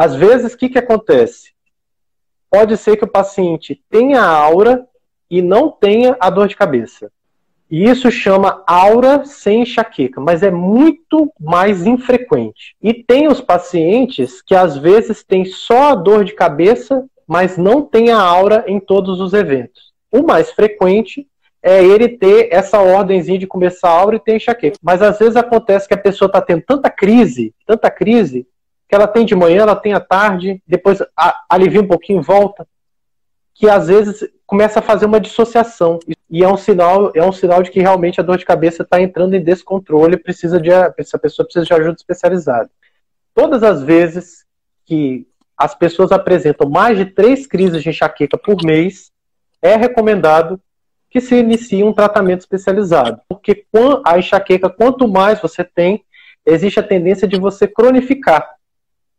Às vezes, o que, que acontece? Pode ser que o paciente tenha aura e não tenha a dor de cabeça. E isso chama aura sem enxaqueca, mas é muito mais infrequente. E tem os pacientes que às vezes têm só a dor de cabeça, mas não tem a aura em todos os eventos. O mais frequente é ele ter essa ordemzinha de começar a aura e ter enxaqueca. Mas às vezes acontece que a pessoa está tendo tanta crise, tanta crise, que ela tem de manhã, ela tem à tarde, depois alivia um pouquinho volta, que às vezes começa a fazer uma dissociação. E é um sinal, é um sinal de que realmente a dor de cabeça está entrando em descontrole, precisa de essa pessoa precisa de ajuda especializada. Todas as vezes que as pessoas apresentam mais de três crises de enxaqueca por mês, é recomendado que se inicie um tratamento especializado. Porque a enxaqueca, quanto mais você tem, existe a tendência de você cronificar.